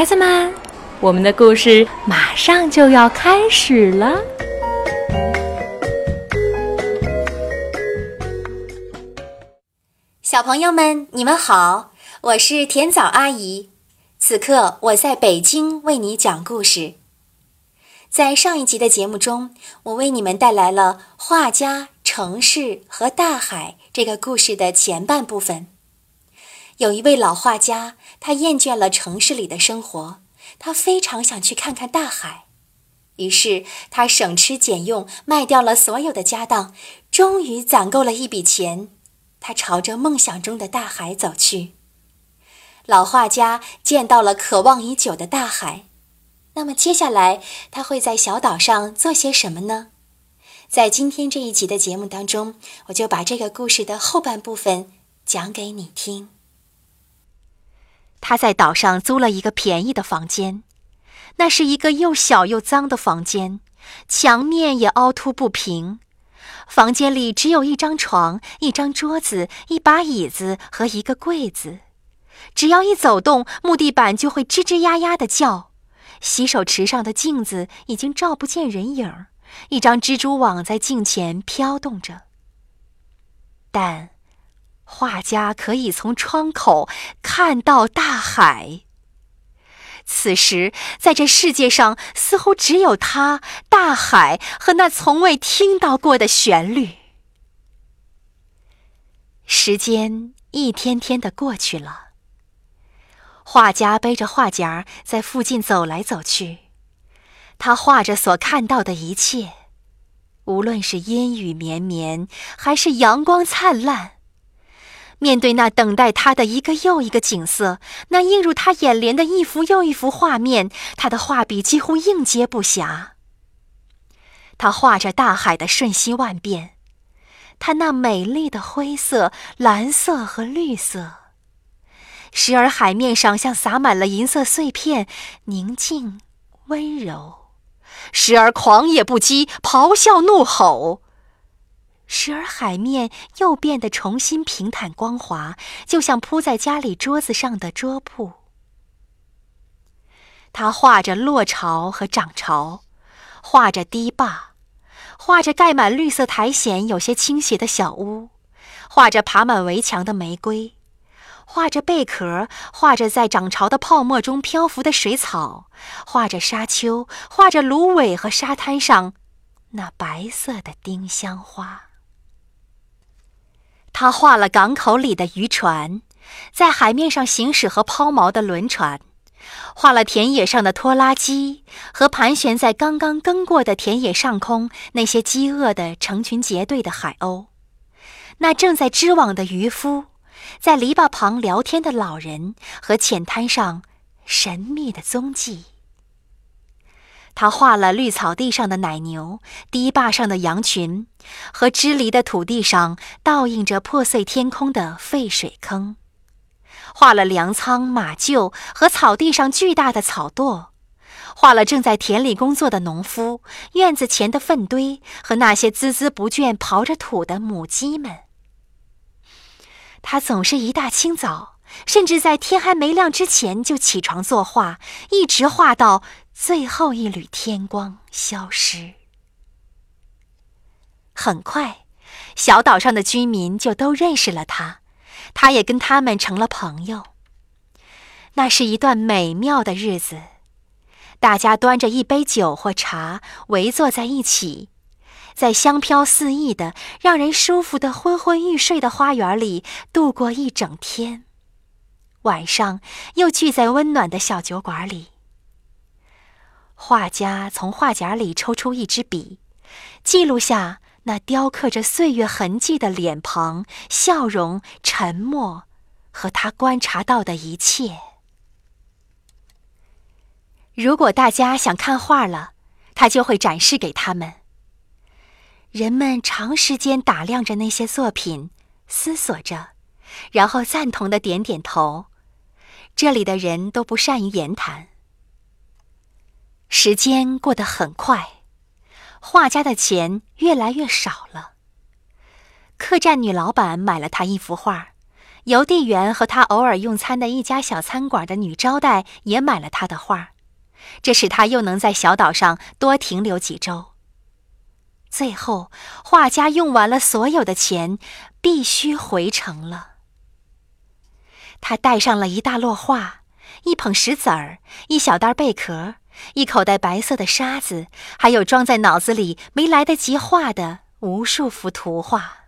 孩子们，我们的故事马上就要开始了。小朋友们，你们好，我是甜枣阿姨。此刻我在北京为你讲故事。在上一集的节目中，我为你们带来了画家、城市和大海这个故事的前半部分。有一位老画家，他厌倦了城市里的生活，他非常想去看看大海。于是他省吃俭用，卖掉了所有的家当，终于攒够了一笔钱。他朝着梦想中的大海走去。老画家见到了渴望已久的大海，那么接下来他会在小岛上做些什么呢？在今天这一集的节目当中，我就把这个故事的后半部分讲给你听。他在岛上租了一个便宜的房间，那是一个又小又脏的房间，墙面也凹凸不平。房间里只有一张床、一张桌子、一把椅子和一个柜子。只要一走动，木地板就会吱吱呀呀的叫。洗手池上的镜子已经照不见人影儿，一张蜘蛛网在镜前飘动着。但。画家可以从窗口看到大海。此时，在这世界上，似乎只有他、大海和那从未听到过的旋律。时间一天天的过去了。画家背着画夹在附近走来走去，他画着所看到的一切，无论是阴雨绵绵，还是阳光灿烂。面对那等待他的一个又一个景色，那映入他眼帘的一幅又一幅画面，他的画笔几乎应接不暇。他画着大海的瞬息万变，他那美丽的灰色、蓝色和绿色，时而海面上像洒满了银色碎片，宁静温柔；时而狂野不羁，咆哮怒吼。时而海面又变得重新平坦光滑，就像铺在家里桌子上的桌布。他画着落潮和涨潮，画着堤坝，画着盖满绿色苔藓、有些倾斜的小屋，画着爬满围墙的玫瑰，画着贝壳，画着在涨潮的泡沫中漂浮的水草，画着沙丘，画着芦苇和沙滩上那白色的丁香花。他画了港口里的渔船，在海面上行驶和抛锚的轮船；画了田野上的拖拉机和盘旋在刚刚耕过的田野上空那些饥饿的成群结队的海鸥；那正在织网的渔夫，在篱笆旁聊天的老人和浅滩上神秘的踪迹。他画了绿草地上的奶牛，堤坝上的羊群，和支离的土地上倒映着破碎天空的废水坑；画了粮仓、马厩和草地上巨大的草垛；画了正在田里工作的农夫、院子前的粪堆和那些孜孜不倦刨着土的母鸡们。他总是一大清早，甚至在天还没亮之前就起床作画，一直画到。最后一缕天光消失。很快，小岛上的居民就都认识了他，他也跟他们成了朋友。那是一段美妙的日子，大家端着一杯酒或茶，围坐在一起，在香飘四溢的、让人舒服的昏昏欲睡的花园里度过一整天。晚上又聚在温暖的小酒馆里。画家从画夹里抽出一支笔，记录下那雕刻着岁月痕迹的脸庞、笑容、沉默和他观察到的一切。如果大家想看画了，他就会展示给他们。人们长时间打量着那些作品，思索着，然后赞同的点点头。这里的人都不善于言谈。时间过得很快，画家的钱越来越少了。客栈女老板买了他一幅画，邮递员和他偶尔用餐的一家小餐馆的女招待也买了他的画，这使他又能在小岛上多停留几周。最后，画家用完了所有的钱，必须回城了。他带上了一大摞画，一捧石子儿，一小袋贝壳，一口袋白色的沙子，还有装在脑子里没来得及画的无数幅图画。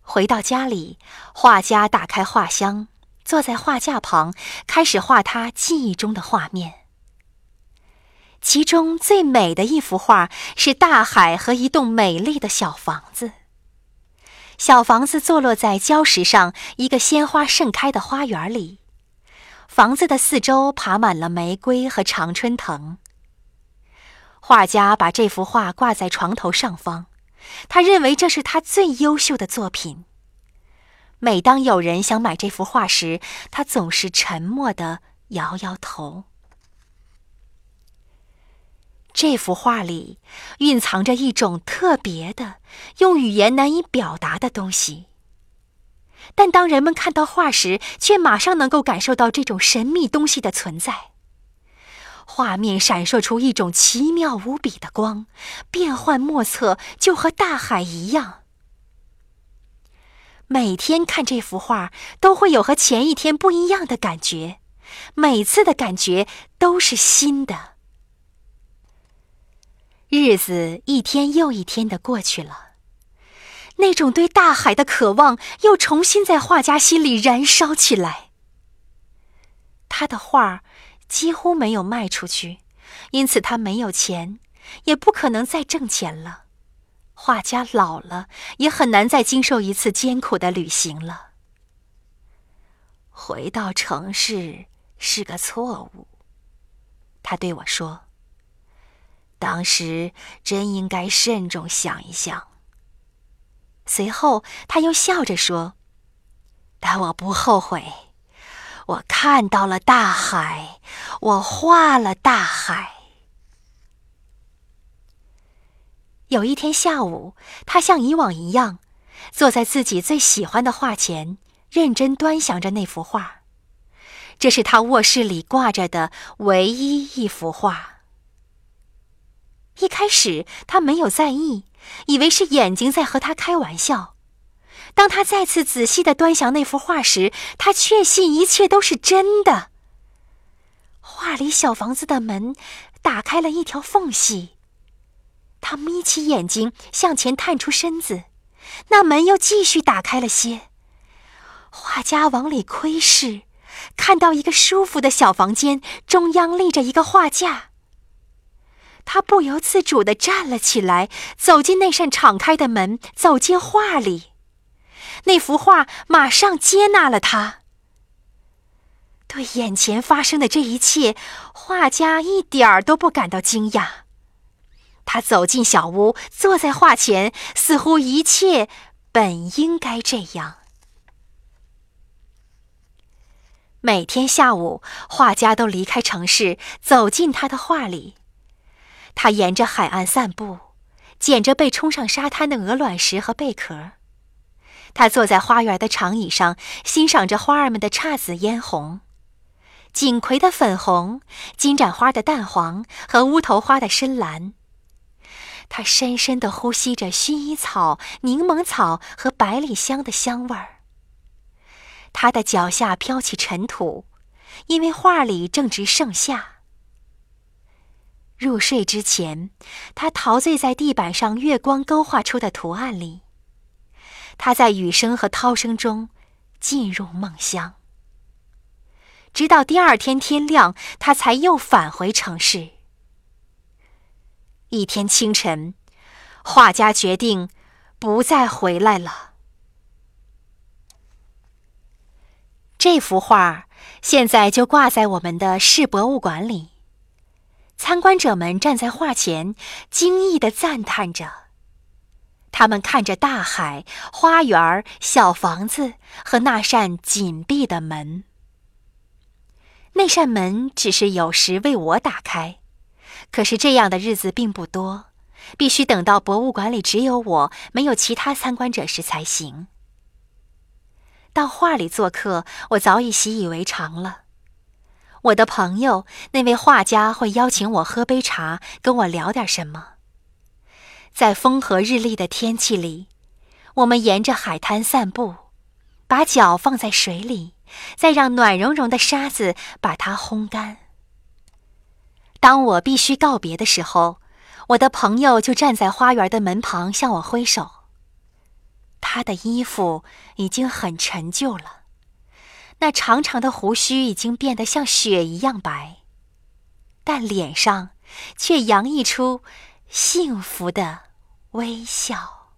回到家里，画家打开画箱，坐在画架旁，开始画他记忆中的画面。其中最美的一幅画是大海和一栋美丽的小房子。小房子坐落在礁石上一个鲜花盛开的花园里，房子的四周爬满了玫瑰和常春藤。画家把这幅画挂在床头上方。他认为这是他最优秀的作品。每当有人想买这幅画时，他总是沉默地摇摇头。这幅画里蕴藏着一种特别的、用语言难以表达的东西，但当人们看到画时，却马上能够感受到这种神秘东西的存在。画面闪烁出一种奇妙无比的光，变幻莫测，就和大海一样。每天看这幅画，都会有和前一天不一样的感觉，每次的感觉都是新的。日子一天又一天的过去了，那种对大海的渴望又重新在画家心里燃烧起来。他的画。几乎没有卖出去，因此他没有钱，也不可能再挣钱了。画家老了，也很难再经受一次艰苦的旅行了。回到城市是个错误，他对我说。当时真应该慎重想一想。随后他又笑着说：“但我不后悔。”我看到了大海，我画了大海。有一天下午，他像以往一样，坐在自己最喜欢的画前，认真端详着那幅画。这是他卧室里挂着的唯一一幅画。一开始他没有在意，以为是眼睛在和他开玩笑。当他再次仔细的端详那幅画时，他确信一切都是真的。画里小房子的门打开了一条缝隙，他眯起眼睛向前探出身子，那门又继续打开了些。画家往里窥视，看到一个舒服的小房间，中央立着一个画架。他不由自主的站了起来，走进那扇敞开的门，走进画里。那幅画马上接纳了他。对眼前发生的这一切，画家一点儿都不感到惊讶。他走进小屋，坐在画前，似乎一切本应该这样。每天下午，画家都离开城市，走进他的画里。他沿着海岸散步，捡着被冲上沙滩的鹅卵石和贝壳。他坐在花园的长椅上，欣赏着花儿们的姹紫嫣红，锦葵的粉红，金盏花的淡黄和乌头花的深蓝。他深深地呼吸着薰衣草、柠檬草和百里香的香味儿。他的脚下飘起尘土，因为画里正值盛夏。入睡之前，他陶醉在地板上月光勾画出的图案里。他在雨声和涛声中进入梦乡，直到第二天天亮，他才又返回城市。一天清晨，画家决定不再回来了。这幅画现在就挂在我们的市博物馆里，参观者们站在画前，惊异的赞叹着。他们看着大海、花园、小房子和那扇紧闭的门。那扇门只是有时为我打开，可是这样的日子并不多，必须等到博物馆里只有我，没有其他参观者时才行。到画里做客，我早已习以为常了。我的朋友那位画家会邀请我喝杯茶，跟我聊点什么。在风和日丽的天气里，我们沿着海滩散步，把脚放在水里，再让暖融融的沙子把它烘干。当我必须告别的时候，我的朋友就站在花园的门旁向我挥手。他的衣服已经很陈旧了，那长长的胡须已经变得像雪一样白，但脸上却洋溢出幸福的微笑。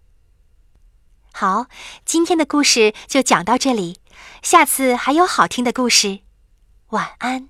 好，今天的故事就讲到这里，下次还有好听的故事，晚安。